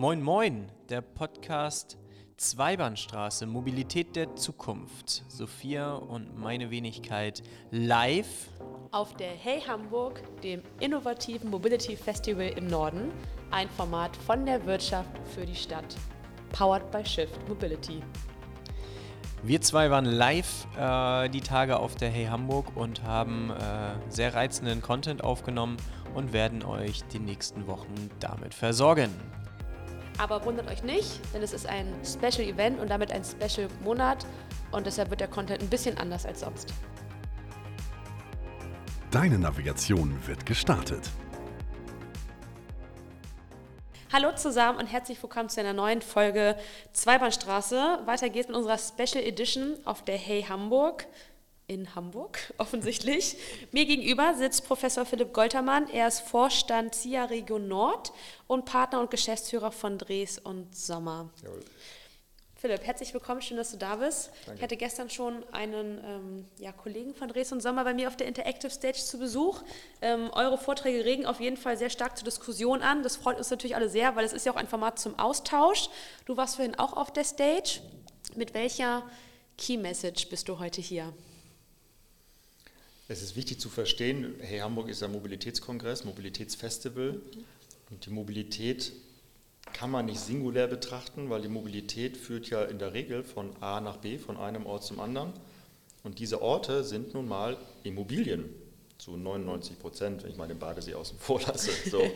Moin Moin, der Podcast Zweibahnstraße, Mobilität der Zukunft. Sophia und meine Wenigkeit live auf der Hey Hamburg, dem innovativen Mobility Festival im Norden, ein Format von der Wirtschaft für die Stadt. Powered by Shift Mobility. Wir zwei waren live äh, die Tage auf der Hey Hamburg und haben äh, sehr reizenden Content aufgenommen und werden euch die nächsten Wochen damit versorgen. Aber wundert euch nicht, denn es ist ein Special Event und damit ein Special Monat und deshalb wird der Content ein bisschen anders als sonst. Deine Navigation wird gestartet. Hallo zusammen und herzlich willkommen zu einer neuen Folge Zweibahnstraße. Weiter geht's mit unserer Special Edition auf der Hey Hamburg in Hamburg, offensichtlich. Mir gegenüber sitzt Professor Philipp Goltermann. Er ist Vorstand CIA Region Nord und Partner und Geschäftsführer von Dres und Sommer. Jawohl. Philipp, herzlich willkommen, schön, dass du da bist. Danke. Ich hatte gestern schon einen ähm, ja, Kollegen von Dres und Sommer bei mir auf der Interactive Stage zu Besuch. Ähm, eure Vorträge regen auf jeden Fall sehr stark zur Diskussion an. Das freut uns natürlich alle sehr, weil es ist ja auch ein Format zum Austausch. Du warst vorhin auch auf der Stage. Mit welcher Key Message bist du heute hier? Es ist wichtig zu verstehen, hey, Hamburg ist ein Mobilitätskongress, Mobilitätsfestival. Und die Mobilität kann man nicht singulär betrachten, weil die Mobilität führt ja in der Regel von A nach B, von einem Ort zum anderen. Und diese Orte sind nun mal Immobilien, zu 99 Prozent, wenn ich mal den Badesee außen vor lasse. So.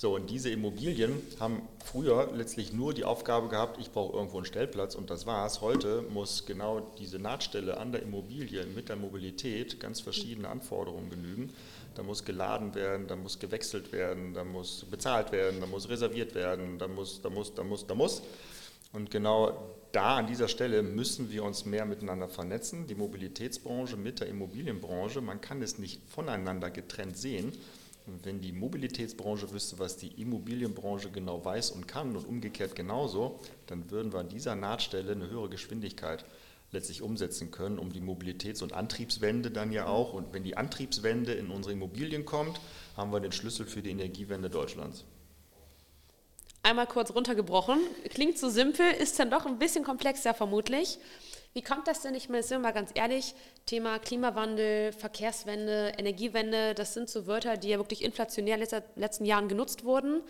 So, und diese Immobilien haben früher letztlich nur die Aufgabe gehabt, ich brauche irgendwo einen Stellplatz und das war's. Heute muss genau diese Nahtstelle an der Immobilie mit der Mobilität ganz verschiedene Anforderungen genügen. Da muss geladen werden, da muss gewechselt werden, da muss bezahlt werden, da muss reserviert werden, da muss, da muss, da muss, da muss. Und genau da an dieser Stelle müssen wir uns mehr miteinander vernetzen, die Mobilitätsbranche mit der Immobilienbranche. Man kann es nicht voneinander getrennt sehen. Wenn die Mobilitätsbranche wüsste, was die Immobilienbranche genau weiß und kann und umgekehrt genauso, dann würden wir an dieser Nahtstelle eine höhere Geschwindigkeit letztlich umsetzen können, um die Mobilitäts- und Antriebswende dann ja auch. Und wenn die Antriebswende in unsere Immobilien kommt, haben wir den Schlüssel für die Energiewende Deutschlands. Einmal kurz runtergebrochen. Klingt so simpel, ist dann doch ein bisschen komplexer vermutlich. Wie kommt das denn? Ich meine, sind wir mal ganz ehrlich, Thema Klimawandel, Verkehrswende, Energiewende, das sind so Wörter, die ja wirklich inflationär in den letzten Jahren genutzt wurden.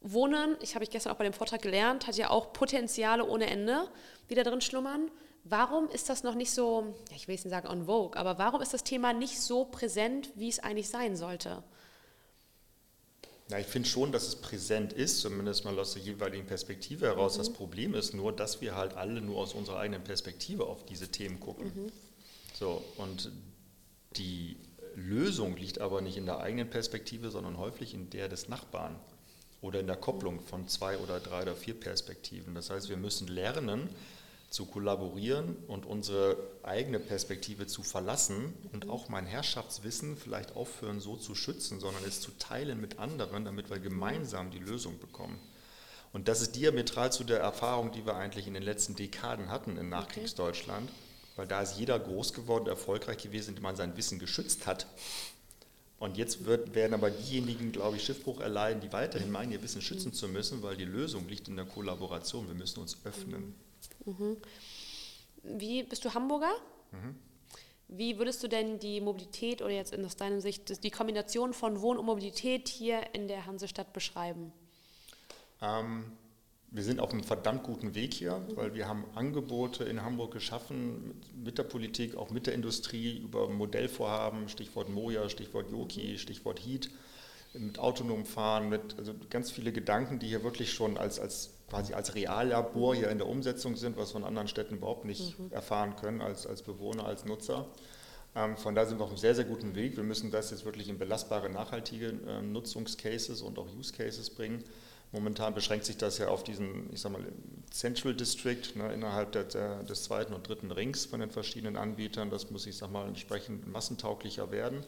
Wohnen, ich habe ich gestern auch bei dem Vortrag gelernt, hat ja auch Potenziale ohne Ende, die da drin schlummern. Warum ist das noch nicht so, ich will jetzt nicht sagen on vogue, aber warum ist das Thema nicht so präsent, wie es eigentlich sein sollte? Ja, ich finde schon, dass es präsent ist, zumindest mal aus der jeweiligen Perspektive heraus. Mhm. Das Problem ist nur, dass wir halt alle nur aus unserer eigenen Perspektive auf diese Themen gucken. Mhm. So, und die Lösung liegt aber nicht in der eigenen Perspektive, sondern häufig in der des Nachbarn oder in der Kopplung von zwei oder drei oder vier Perspektiven. Das heißt, wir müssen lernen, zu kollaborieren und unsere eigene Perspektive zu verlassen und auch mein Herrschaftswissen vielleicht aufhören, so zu schützen, sondern es zu teilen mit anderen, damit wir gemeinsam die Lösung bekommen. Und das ist diametral zu der Erfahrung, die wir eigentlich in den letzten Dekaden hatten in Nachkriegsdeutschland, weil da ist jeder groß geworden, erfolgreich gewesen, indem man sein Wissen geschützt hat. Und jetzt wird, werden aber diejenigen, glaube ich, Schiffbruch erleiden, die weiterhin meinen, ihr Wissen schützen zu müssen, weil die Lösung liegt in der Kollaboration. Wir müssen uns öffnen. Mhm. Wie bist du Hamburger? Mhm. Wie würdest du denn die Mobilität oder jetzt aus deiner Sicht die Kombination von Wohn- und Mobilität hier in der Hansestadt beschreiben? Ähm, wir sind auf einem verdammt guten Weg hier, mhm. weil wir haben Angebote in Hamburg geschaffen mit der Politik, auch mit der Industrie über Modellvorhaben, Stichwort Moja, Stichwort Yoki, mhm. Stichwort Heat, mit autonomem Fahren, mit also ganz viele Gedanken, die hier wirklich schon als, als quasi als Reallabor hier in der Umsetzung sind, was von anderen Städten überhaupt nicht mhm. erfahren können als, als Bewohner, als Nutzer. Ähm, von daher sind wir auf einem sehr, sehr guten Weg. Wir müssen das jetzt wirklich in belastbare, nachhaltige äh, Nutzungscases und auch Use Cases bringen. Momentan beschränkt sich das ja auf diesen, ich sag mal, Central District ne, innerhalb der, der, des zweiten und dritten Rings von den verschiedenen Anbietern. Das muss, ich sag mal, entsprechend massentauglicher werden.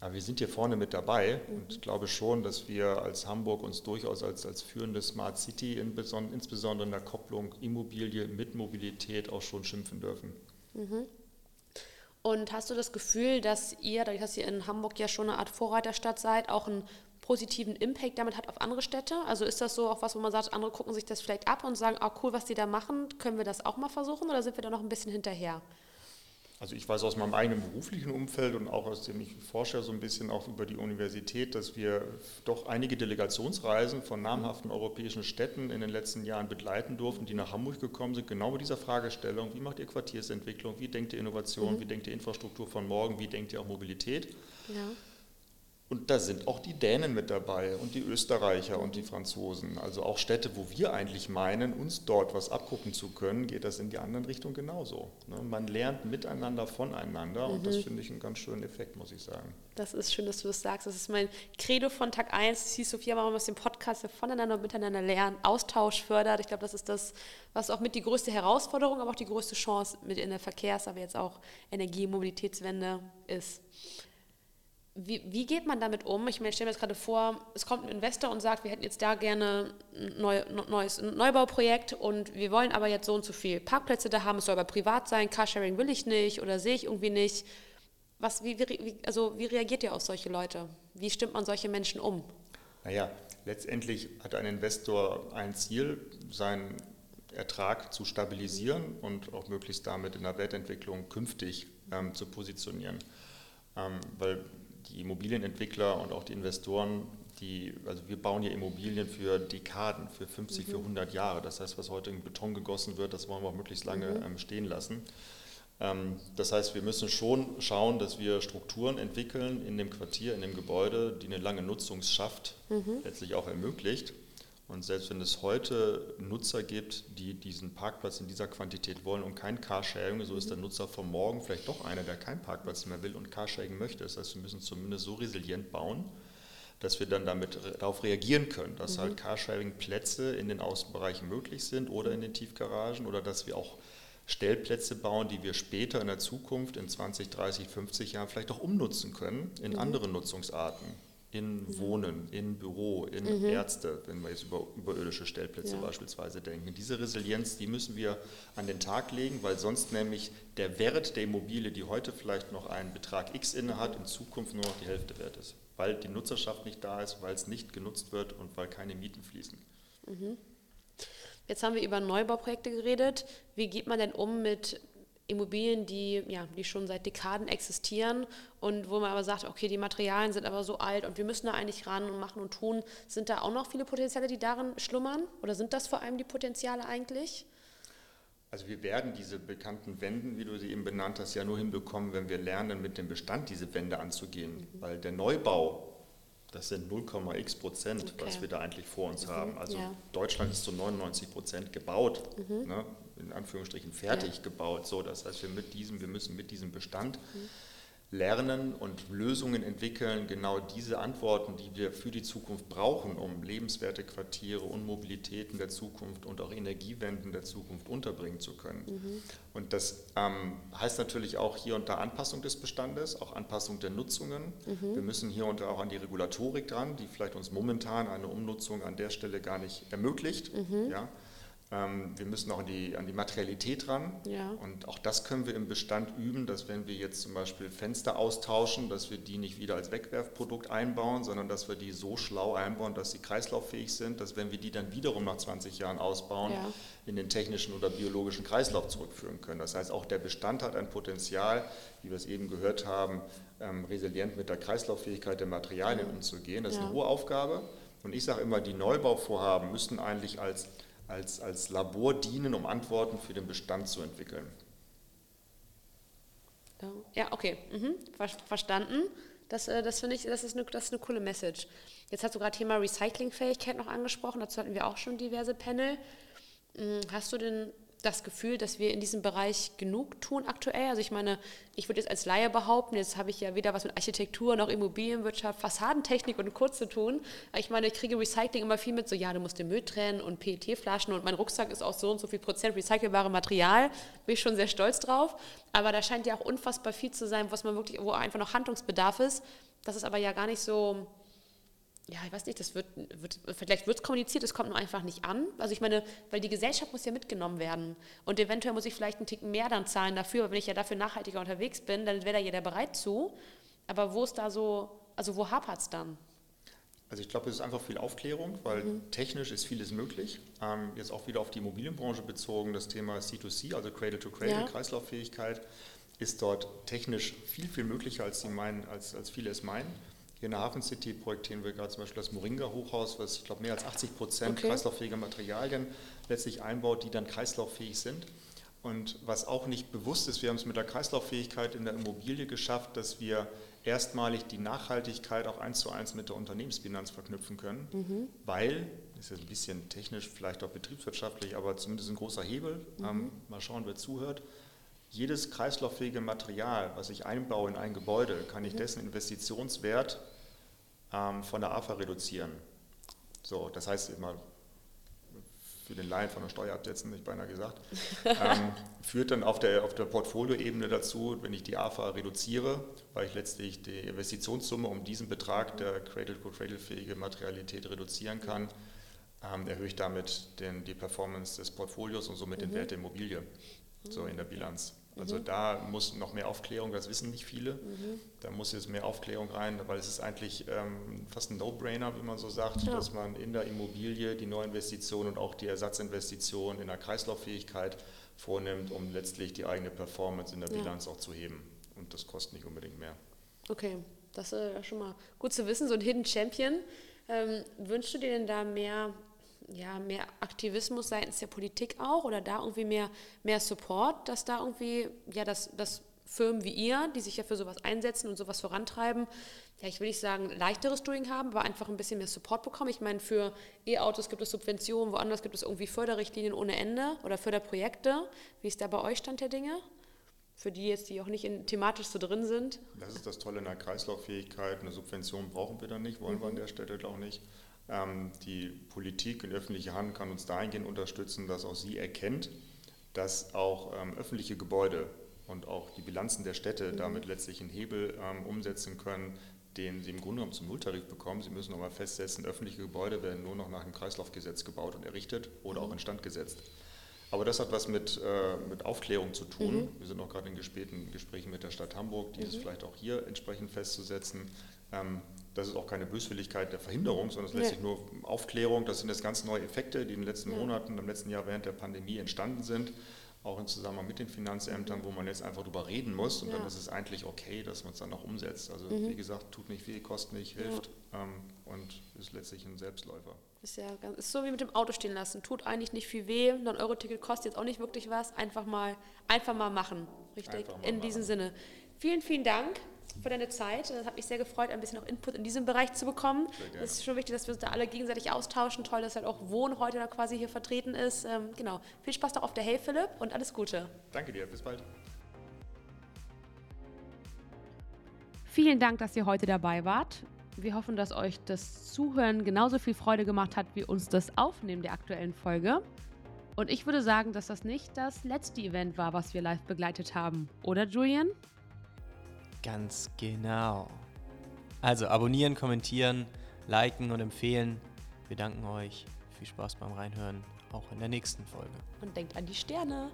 Aber wir sind hier vorne mit dabei mhm. und ich glaube schon, dass wir als Hamburg uns durchaus als, als führende Smart City, in, insbesondere in der Kopplung Immobilie mit Mobilität, auch schon schimpfen dürfen. Mhm. Und hast du das Gefühl, dass ihr, dadurch, dass ihr in Hamburg ja schon eine Art Vorreiterstadt seid, auch ein positiven Impact damit hat auf andere Städte? Also ist das so auch was, wo man sagt, andere gucken sich das vielleicht ab und sagen, ah cool, was die da machen, können wir das auch mal versuchen oder sind wir da noch ein bisschen hinterher? Also ich weiß aus meinem eigenen beruflichen Umfeld und auch aus dem ich forsche so ein bisschen auch über die Universität, dass wir doch einige Delegationsreisen von namhaften europäischen Städten in den letzten Jahren begleiten durften, die nach Hamburg gekommen sind, genau mit dieser Fragestellung, wie macht ihr Quartiersentwicklung, wie denkt ihr Innovation, mhm. wie denkt ihr Infrastruktur von morgen, wie denkt ihr auch Mobilität. Ja. Und da sind auch die Dänen mit dabei und die Österreicher und die Franzosen. Also auch Städte, wo wir eigentlich meinen, uns dort was abgucken zu können, geht das in die andere Richtung genauso. Ne? Man lernt miteinander voneinander mhm. und das mhm. finde ich einen ganz schönen Effekt, muss ich sagen. Das ist schön, dass du das sagst. Das ist mein Credo von Tag 1. Das hieß Sophia, machen wir aus dem Podcast, voneinander und miteinander lernen, Austausch fördert. Ich glaube, das ist das, was auch mit die größte Herausforderung, aber auch die größte Chance mit in der Verkehrs-, aber jetzt auch Energie- Mobilitätswende ist. Wie, wie, geht man damit um? Ich meine, stelle mir jetzt gerade vor, es kommt ein Investor und sagt, wir hätten jetzt da gerne ein neu, neues Neubauprojekt und wir wollen aber jetzt so und so viel Parkplätze da haben, es soll aber privat sein, Carsharing will ich nicht oder sehe ich irgendwie nicht. Was, wie, wie, also wie reagiert ihr auf solche Leute? Wie stimmt man solche Menschen um? Naja, letztendlich hat ein Investor ein Ziel, seinen Ertrag zu stabilisieren und auch möglichst damit in der Wertentwicklung künftig ähm, zu positionieren. Ähm, weil die Immobilienentwickler und auch die Investoren, die, also wir bauen hier Immobilien für Dekaden, für 50, mhm. für 100 Jahre. Das heißt, was heute in Beton gegossen wird, das wollen wir auch möglichst lange mhm. ähm, stehen lassen. Ähm, das heißt, wir müssen schon schauen, dass wir Strukturen entwickeln in dem Quartier, in dem Gebäude, die eine lange Nutzungsschaft mhm. letztlich auch ermöglicht. Und selbst wenn es heute Nutzer gibt, die diesen Parkplatz in dieser Quantität wollen und kein Carsharing, so ist der Nutzer von morgen vielleicht doch einer, der keinen Parkplatz mehr will und Carsharing möchte. Das heißt, wir müssen zumindest so resilient bauen, dass wir dann damit darauf reagieren können, dass mhm. halt Carsharing-Plätze in den Außenbereichen möglich sind oder in den Tiefgaragen oder dass wir auch Stellplätze bauen, die wir später in der Zukunft in 20, 30, 50 Jahren vielleicht auch umnutzen können in mhm. andere Nutzungsarten in mhm. Wohnen, in Büro, in mhm. Ärzte, wenn wir jetzt über überirdische Stellplätze ja. beispielsweise denken. Diese Resilienz, die müssen wir an den Tag legen, weil sonst nämlich der Wert der Immobilie, die heute vielleicht noch einen Betrag X inne hat, in Zukunft nur noch die Hälfte wert ist, weil die Nutzerschaft nicht da ist, weil es nicht genutzt wird und weil keine Mieten fließen. Mhm. Jetzt haben wir über Neubauprojekte geredet. Wie geht man denn um mit Immobilien, die, ja, die schon seit Dekaden existieren und wo man aber sagt, okay, die Materialien sind aber so alt und wir müssen da eigentlich ran und machen und tun. Sind da auch noch viele Potenziale, die darin schlummern? Oder sind das vor allem die Potenziale eigentlich? Also wir werden diese bekannten Wände, wie du sie eben benannt hast, ja nur hinbekommen, wenn wir lernen, mit dem Bestand diese Wände anzugehen. Mhm. Weil der Neubau, das sind 0,x Prozent, okay. was wir da eigentlich vor uns mhm. haben. Also ja. Deutschland ist zu 99 Prozent gebaut. Mhm. Ne? In Anführungsstrichen fertig ja. gebaut. So, das heißt, wir, mit diesem, wir müssen mit diesem Bestand mhm. lernen und Lösungen entwickeln, genau diese Antworten, die wir für die Zukunft brauchen, um lebenswerte Quartiere und Mobilitäten der Zukunft und auch Energiewenden der Zukunft unterbringen zu können. Mhm. Und das ähm, heißt natürlich auch hier und da Anpassung des Bestandes, auch Anpassung der Nutzungen. Mhm. Wir müssen hier und da auch an die Regulatorik dran, die vielleicht uns momentan eine Umnutzung an der Stelle gar nicht ermöglicht. Mhm. Ja. Ähm, wir müssen auch an die, an die Materialität ran. Ja. Und auch das können wir im Bestand üben, dass wenn wir jetzt zum Beispiel Fenster austauschen, dass wir die nicht wieder als Wegwerfprodukt einbauen, sondern dass wir die so schlau einbauen, dass sie kreislauffähig sind, dass wenn wir die dann wiederum nach 20 Jahren ausbauen, ja. in den technischen oder biologischen Kreislauf zurückführen können. Das heißt, auch der Bestand hat ein Potenzial, wie wir es eben gehört haben, ähm, resilient mit der Kreislauffähigkeit der Materialien umzugehen. Das ist eine hohe Aufgabe. Und ich sage immer, die Neubauvorhaben müssen eigentlich als als, als Labor dienen, um Antworten für den Bestand zu entwickeln. Ja, okay, mhm. verstanden. Das, äh, das finde ich, das ist, eine, das ist eine coole Message. Jetzt hast du gerade Thema Recyclingfähigkeit noch angesprochen, dazu hatten wir auch schon diverse Panel. Hm, hast du denn das Gefühl, dass wir in diesem Bereich genug tun aktuell? Also ich meine, ich würde jetzt als Laie behaupten, jetzt habe ich ja weder was mit Architektur noch Immobilienwirtschaft, Fassadentechnik und Co. zu tun. Ich meine, ich kriege Recycling immer viel mit, so ja, du musst den Müll trennen und PET-Flaschen und mein Rucksack ist auch so und so viel Prozent recycelbare Material. Bin ich schon sehr stolz drauf. Aber da scheint ja auch unfassbar viel zu sein, was man wirklich, wo einfach noch Handlungsbedarf ist. Das ist aber ja gar nicht so ja, ich weiß nicht, das wird, wird vielleicht wird es kommuniziert, es kommt nur einfach nicht an. Also ich meine, weil die Gesellschaft muss ja mitgenommen werden. Und eventuell muss ich vielleicht einen Ticken mehr dann zahlen dafür, aber wenn ich ja dafür nachhaltiger unterwegs bin, dann wäre da jeder bereit zu. Aber wo ist da so, also wo hapert es dann? Also ich glaube, es ist einfach viel Aufklärung, weil mhm. technisch ist vieles möglich. Ähm, jetzt auch wieder auf die Immobilienbranche bezogen, das Thema C2C, also Cradle-to-Cradle, -Cradle, ja. Kreislauffähigkeit, ist dort technisch viel, viel möglicher, als, sie meinen, als, als viele es meinen. Hier in der Hafen City projektieren wir gerade zum Beispiel das Moringa-Hochhaus, was ich glaube mehr als 80 Prozent okay. kreislauffähiger Materialien letztlich einbaut, die dann kreislauffähig sind. Und was auch nicht bewusst ist, wir haben es mit der Kreislauffähigkeit in der Immobilie geschafft, dass wir erstmalig die Nachhaltigkeit auch eins zu eins mit der Unternehmensbilanz verknüpfen können, mhm. weil, das ist ein bisschen technisch, vielleicht auch betriebswirtschaftlich, aber zumindest ein großer Hebel, mhm. ähm, mal schauen, wer zuhört, jedes kreislauffähige Material, was ich einbaue in ein Gebäude, kann ich mhm. dessen Investitionswert ähm, von der AFA reduzieren. So, das heißt immer für den Laien von der Steuer absetzen, ich beinahe gesagt, ähm, führt dann auf der, auf der Portfolioebene dazu, wenn ich die AFA reduziere, weil ich letztlich die Investitionssumme um diesen Betrag der Cradle-to-Cradle-fähige Materialität reduzieren kann, ähm, erhöhe ich damit den, die Performance des Portfolios und somit mhm. den Wert der Immobilie so in der Bilanz. Also mhm. da muss noch mehr Aufklärung, das wissen nicht viele. Mhm. Da muss jetzt mehr Aufklärung rein, weil es ist eigentlich ähm, fast ein No-Brainer, wie man so sagt, ja. dass man in der Immobilie die Neuinvestition und auch die Ersatzinvestition in der Kreislauffähigkeit vornimmt, um letztlich die eigene Performance in der Bilanz ja. auch zu heben. Und das kostet nicht unbedingt mehr. Okay, das ist äh, schon mal gut zu wissen, so ein Hidden Champion. Ähm, wünschst du dir denn da mehr ja, mehr Aktivismus seitens der Politik auch oder da irgendwie mehr, mehr Support, dass da irgendwie, ja, dass, dass Firmen wie ihr, die sich ja für sowas einsetzen und sowas vorantreiben, ja, ich will nicht sagen, leichteres Doing haben, aber einfach ein bisschen mehr Support bekommen. Ich meine, für E-Autos gibt es Subventionen, woanders gibt es irgendwie Förderrichtlinien ohne Ende oder Förderprojekte. Wie ist da bei euch Stand der Dinge? Für die jetzt, die auch nicht in, thematisch so drin sind? Das ist das Tolle in der Kreislauffähigkeit. Eine Subvention brauchen wir dann nicht, wollen mhm. wir an der Stelle auch nicht. Ähm, die Politik in öffentlicher Hand kann uns dahingehend unterstützen, dass auch sie erkennt, dass auch ähm, öffentliche Gebäude und auch die Bilanzen der Städte mhm. damit letztlich einen Hebel ähm, umsetzen können, den sie im Grunde genommen zum Nulltarif bekommen. Sie müssen aber festsetzen, öffentliche Gebäude werden nur noch nach dem Kreislaufgesetz gebaut und errichtet oder mhm. auch instand gesetzt. Aber das hat was mit, äh, mit Aufklärung zu tun. Mhm. Wir sind noch gerade in Gesprächen mit der Stadt Hamburg, dieses mhm. vielleicht auch hier entsprechend festzusetzen. Ähm, das ist auch keine Böswilligkeit der Verhinderung, sondern es ist letztlich nur Aufklärung. Das sind jetzt ganz neue Effekte, die in den letzten Monaten, im letzten Jahr während der Pandemie entstanden sind, auch im Zusammenhang mit den Finanzämtern, wo man jetzt einfach drüber reden muss und ja. dann ist es eigentlich okay, dass man es dann auch umsetzt. Also mhm. wie gesagt, tut nicht weh, kostet nicht, hilft ja. ähm, und ist letztlich ein Selbstläufer. Ist ja ganz, ist so wie mit dem Auto stehen lassen. Tut eigentlich nicht viel weh, ein Euro-Ticket kostet jetzt auch nicht wirklich was. Einfach mal, einfach mal machen. Richtig? Mal in machen. diesem Sinne. Vielen, vielen Dank für deine Zeit. Das hat mich sehr gefreut, ein bisschen auch Input in diesem Bereich zu bekommen. Es ist schon wichtig, dass wir uns da alle gegenseitig austauschen. Toll, dass halt auch Wohn heute da quasi hier vertreten ist. Ähm, genau. Viel Spaß noch auf der Hey Philipp und alles Gute. Danke dir, bis bald. Vielen Dank, dass ihr heute dabei wart. Wir hoffen, dass euch das Zuhören genauso viel Freude gemacht hat wie uns das Aufnehmen der aktuellen Folge. Und ich würde sagen, dass das nicht das letzte Event war, was wir live begleitet haben. Oder, Julian? Ganz genau. Also abonnieren, kommentieren, liken und empfehlen. Wir danken euch. Viel Spaß beim Reinhören, auch in der nächsten Folge. Und denkt an die Sterne.